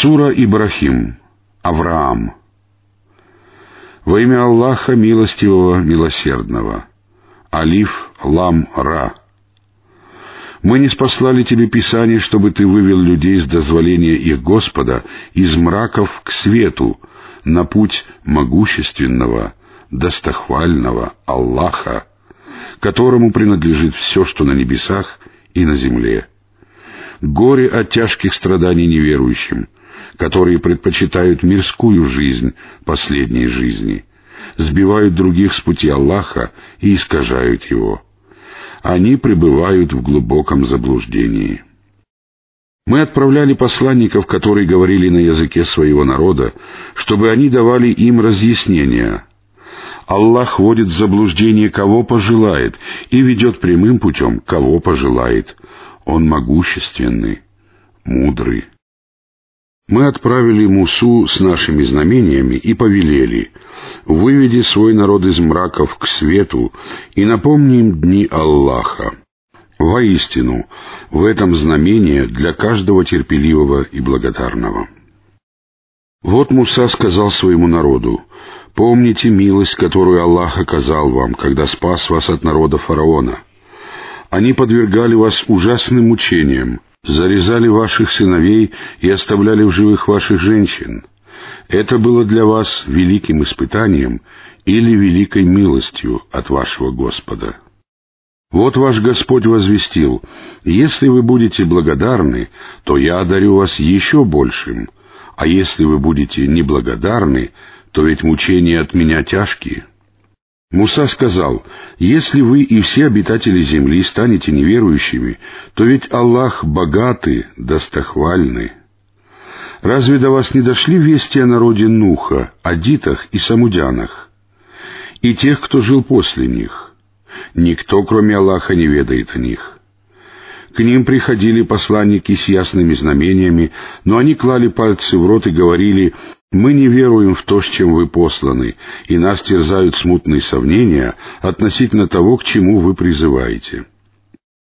Сура Ибрахим. Авраам. Во имя Аллаха Милостивого, Милосердного. Алиф, Лам, Ра. Мы не спаслали тебе Писание, чтобы ты вывел людей с дозволения их Господа из мраков к свету, на путь могущественного, достохвального Аллаха, которому принадлежит все, что на небесах и на земле. Горе от тяжких страданий неверующим, которые предпочитают мирскую жизнь последней жизни, сбивают других с пути Аллаха и искажают его. Они пребывают в глубоком заблуждении. Мы отправляли посланников, которые говорили на языке своего народа, чтобы они давали им разъяснения. Аллах вводит в заблуждение, кого пожелает, и ведет прямым путем, кого пожелает. Он могущественный, мудрый. Мы отправили Мусу с нашими знамениями и повелели, «Выведи свой народ из мраков к свету и напомни им дни Аллаха». Воистину, в этом знамение для каждого терпеливого и благодарного. Вот Муса сказал своему народу, «Помните милость, которую Аллах оказал вам, когда спас вас от народа фараона. Они подвергали вас ужасным мучениям, зарезали ваших сыновей и оставляли в живых ваших женщин. Это было для вас великим испытанием или великой милостью от вашего Господа. Вот ваш Господь возвестил, если вы будете благодарны, то я одарю вас еще большим, а если вы будете неблагодарны, то ведь мучения от меня тяжкие». Муса сказал, «Если вы и все обитатели земли станете неверующими, то ведь Аллах богатый, достохвальный. Разве до вас не дошли вести о народе Нуха, Адитах и Самудянах, и тех, кто жил после них? Никто, кроме Аллаха, не ведает о них». К ним приходили посланники с ясными знамениями, но они клали пальцы в рот и говорили, мы не веруем в то, с чем вы посланы, и нас терзают смутные сомнения относительно того, к чему вы призываете.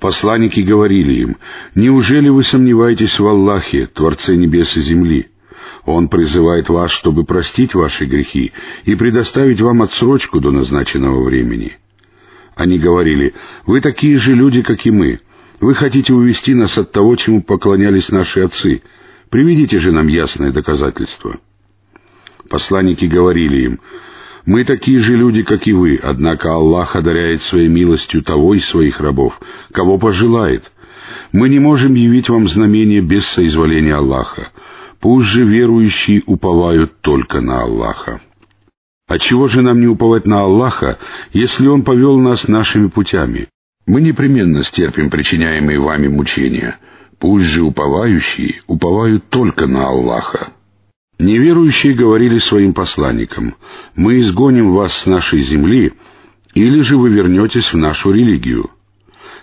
Посланники говорили им, «Неужели вы сомневаетесь в Аллахе, Творце небес и земли? Он призывает вас, чтобы простить ваши грехи и предоставить вам отсрочку до назначенного времени». Они говорили, «Вы такие же люди, как и мы. Вы хотите увести нас от того, чему поклонялись наши отцы. Приведите же нам ясное доказательство». Посланники говорили им, «Мы такие же люди, как и вы, однако Аллах одаряет своей милостью того из своих рабов, кого пожелает. Мы не можем явить вам знамение без соизволения Аллаха. Пусть же верующие уповают только на Аллаха». Отчего же нам не уповать на Аллаха, если Он повел нас нашими путями? Мы непременно стерпим причиняемые вами мучения. Пусть же уповающие уповают только на Аллаха. Неверующие говорили своим посланникам, «Мы изгоним вас с нашей земли, или же вы вернетесь в нашу религию».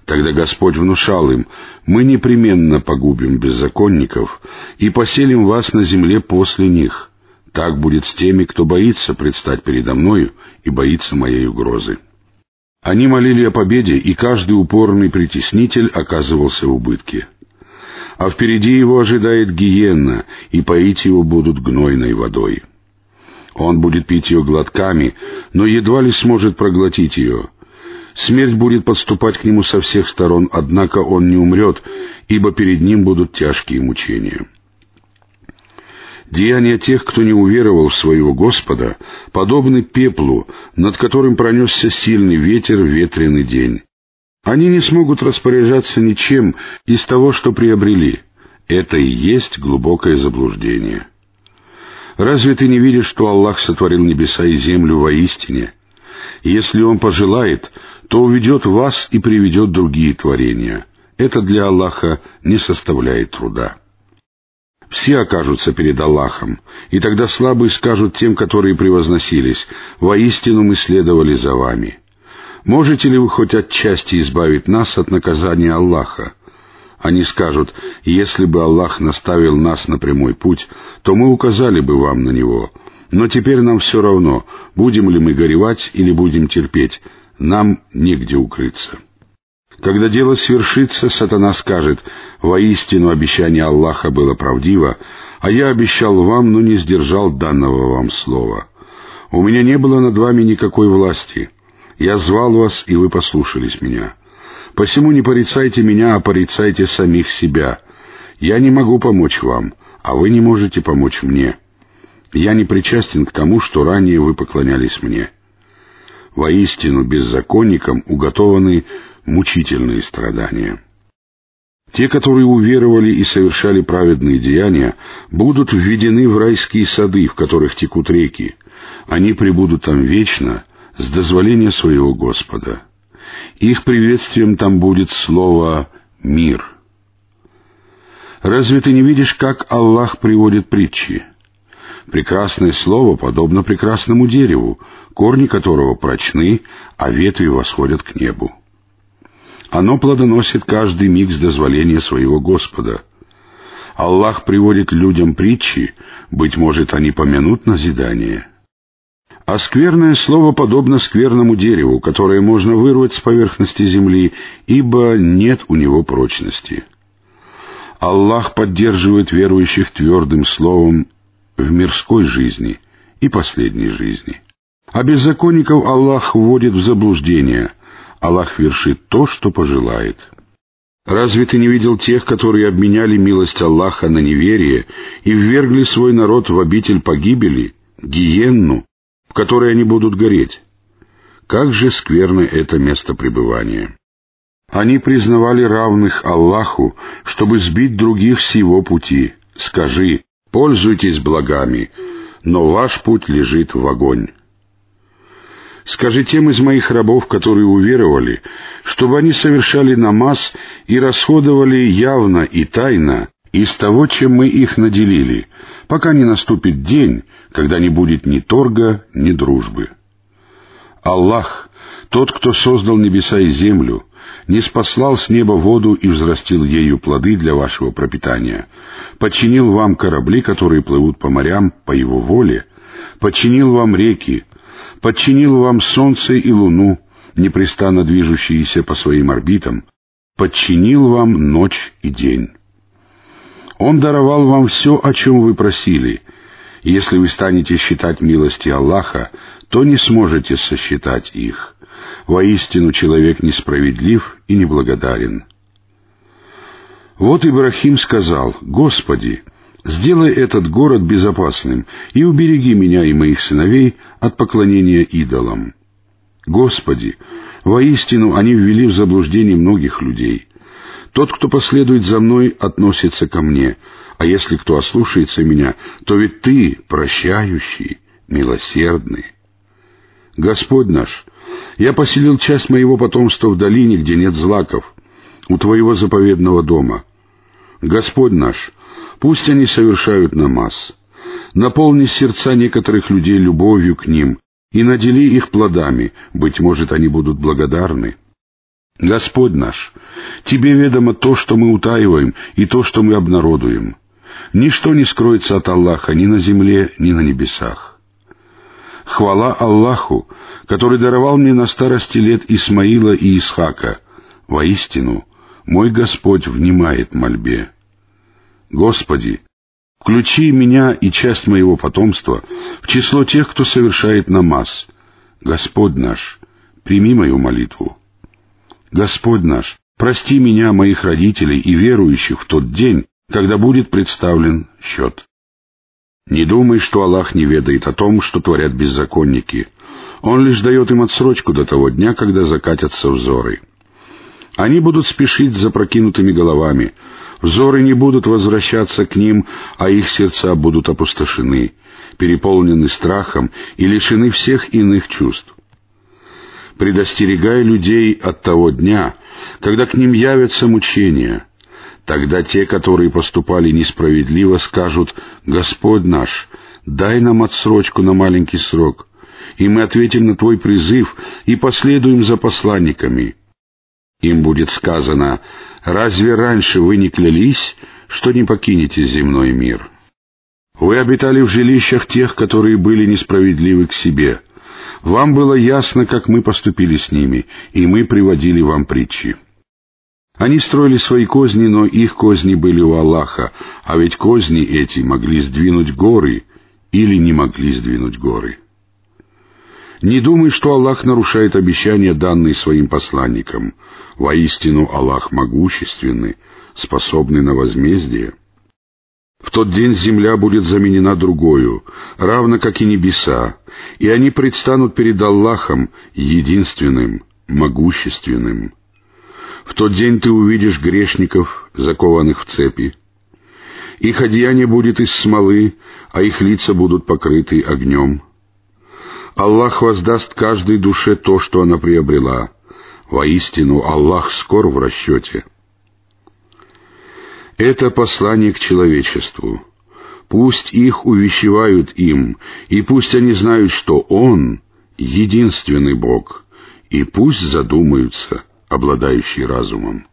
Тогда Господь внушал им, «Мы непременно погубим беззаконников и поселим вас на земле после них. Так будет с теми, кто боится предстать передо мною и боится моей угрозы». Они молили о победе, и каждый упорный притеснитель оказывался в убытке а впереди его ожидает гиенна, и поить его будут гнойной водой. Он будет пить ее глотками, но едва ли сможет проглотить ее. Смерть будет подступать к нему со всех сторон, однако он не умрет, ибо перед ним будут тяжкие мучения. Деяния тех, кто не уверовал в своего Господа, подобны пеплу, над которым пронесся сильный ветер в ветреный день. Они не смогут распоряжаться ничем из того, что приобрели. Это и есть глубокое заблуждение. Разве ты не видишь, что Аллах сотворил небеса и землю воистине? Если Он пожелает, то уведет вас и приведет другие творения. Это для Аллаха не составляет труда. Все окажутся перед Аллахом, и тогда слабые скажут тем, которые превозносились, «Воистину мы следовали за вами». Можете ли вы хоть отчасти избавить нас от наказания Аллаха? Они скажут, если бы Аллах наставил нас на прямой путь, то мы указали бы вам на него. Но теперь нам все равно, будем ли мы горевать или будем терпеть, нам негде укрыться. Когда дело свершится, сатана скажет, «Воистину обещание Аллаха было правдиво, а я обещал вам, но не сдержал данного вам слова. У меня не было над вами никакой власти. Я звал вас, и вы послушались меня. Посему не порицайте меня, а порицайте самих себя. Я не могу помочь вам, а вы не можете помочь мне. Я не причастен к тому, что ранее вы поклонялись мне. Воистину беззаконникам уготованы мучительные страдания. Те, которые уверовали и совершали праведные деяния, будут введены в райские сады, в которых текут реки. Они пребудут там вечно, с дозволения своего Господа. Их приветствием там будет слово «мир». Разве ты не видишь, как Аллах приводит притчи? Прекрасное слово подобно прекрасному дереву, корни которого прочны, а ветви восходят к небу. Оно плодоносит каждый миг с дозволения своего Господа. Аллах приводит людям притчи, быть может, они помянут назидание. А скверное слово подобно скверному дереву, которое можно вырвать с поверхности земли, ибо нет у него прочности. Аллах поддерживает верующих твердым словом в мирской жизни и последней жизни. А беззаконников Аллах вводит в заблуждение — Аллах вершит то, что пожелает. Разве ты не видел тех, которые обменяли милость Аллаха на неверие и ввергли свой народ в обитель погибели, гиенну, в которой они будут гореть? Как же скверно это место пребывания! Они признавали равных Аллаху, чтобы сбить других с его пути. Скажи, пользуйтесь благами, но ваш путь лежит в огонь. Скажи тем из моих рабов, которые уверовали, чтобы они совершали намаз и расходовали явно и тайно из того, чем мы их наделили, пока не наступит день, когда не будет ни торга, ни дружбы. Аллах, тот, кто создал небеса и землю, не спаслал с неба воду и взрастил ею плоды для вашего пропитания, подчинил вам корабли, которые плывут по морям по его воле, подчинил вам реки, подчинил вам солнце и луну, непрестанно движущиеся по своим орбитам, подчинил вам ночь и день. Он даровал вам все, о чем вы просили. Если вы станете считать милости Аллаха, то не сможете сосчитать их. Воистину человек несправедлив и неблагодарен. Вот Ибрахим сказал, «Господи, Сделай этот город безопасным и убереги меня и моих сыновей от поклонения идолам. Господи, воистину они ввели в заблуждение многих людей. Тот, кто последует за мной, относится ко мне, а если кто ослушается меня, то ведь Ты прощающий, милосердный. Господь наш, я поселил часть моего потомства в долине, где нет злаков, у Твоего заповедного дома. Господь наш, Пусть они совершают намаз. Наполни сердца некоторых людей любовью к ним и надели их плодами, быть может, они будут благодарны. Господь наш, Тебе ведомо то, что мы утаиваем, и то, что мы обнародуем. Ничто не скроется от Аллаха ни на земле, ни на небесах. Хвала Аллаху, который даровал мне на старости лет Исмаила и Исхака. Воистину, мой Господь внимает мольбе. Господи, включи меня и часть моего потомства в число тех, кто совершает намаз. Господь наш, прими мою молитву. Господь наш, прости меня, моих родителей и верующих в тот день, когда будет представлен счет. Не думай, что Аллах не ведает о том, что творят беззаконники. Он лишь дает им отсрочку до того дня, когда закатятся взоры. Они будут спешить с запрокинутыми головами, Взоры не будут возвращаться к ним, а их сердца будут опустошены, переполнены страхом и лишены всех иных чувств. Предостерегай людей от того дня, когда к ним явятся мучения. Тогда те, которые поступали несправедливо, скажут «Господь наш, дай нам отсрочку на маленький срок, и мы ответим на Твой призыв и последуем за посланниками». Им будет сказано, разве раньше вы не клялись, что не покинете земной мир? Вы обитали в жилищах тех, которые были несправедливы к себе. Вам было ясно, как мы поступили с ними, и мы приводили вам притчи. Они строили свои козни, но их козни были у Аллаха, а ведь козни эти могли сдвинуть горы или не могли сдвинуть горы. Не думай, что Аллах нарушает обещания, данные своим посланникам. Воистину Аллах могущественный, способный на возмездие. В тот день земля будет заменена другою, равно как и небеса, и они предстанут перед Аллахом единственным, могущественным. В тот день ты увидишь грешников, закованных в цепи. Их одеяние будет из смолы, а их лица будут покрыты огнем. Аллах воздаст каждой душе то, что она приобрела. Воистину, Аллах скор в расчете. Это послание к человечеству. Пусть их увещевают им, и пусть они знают, что Он — единственный Бог, и пусть задумаются, обладающие разумом.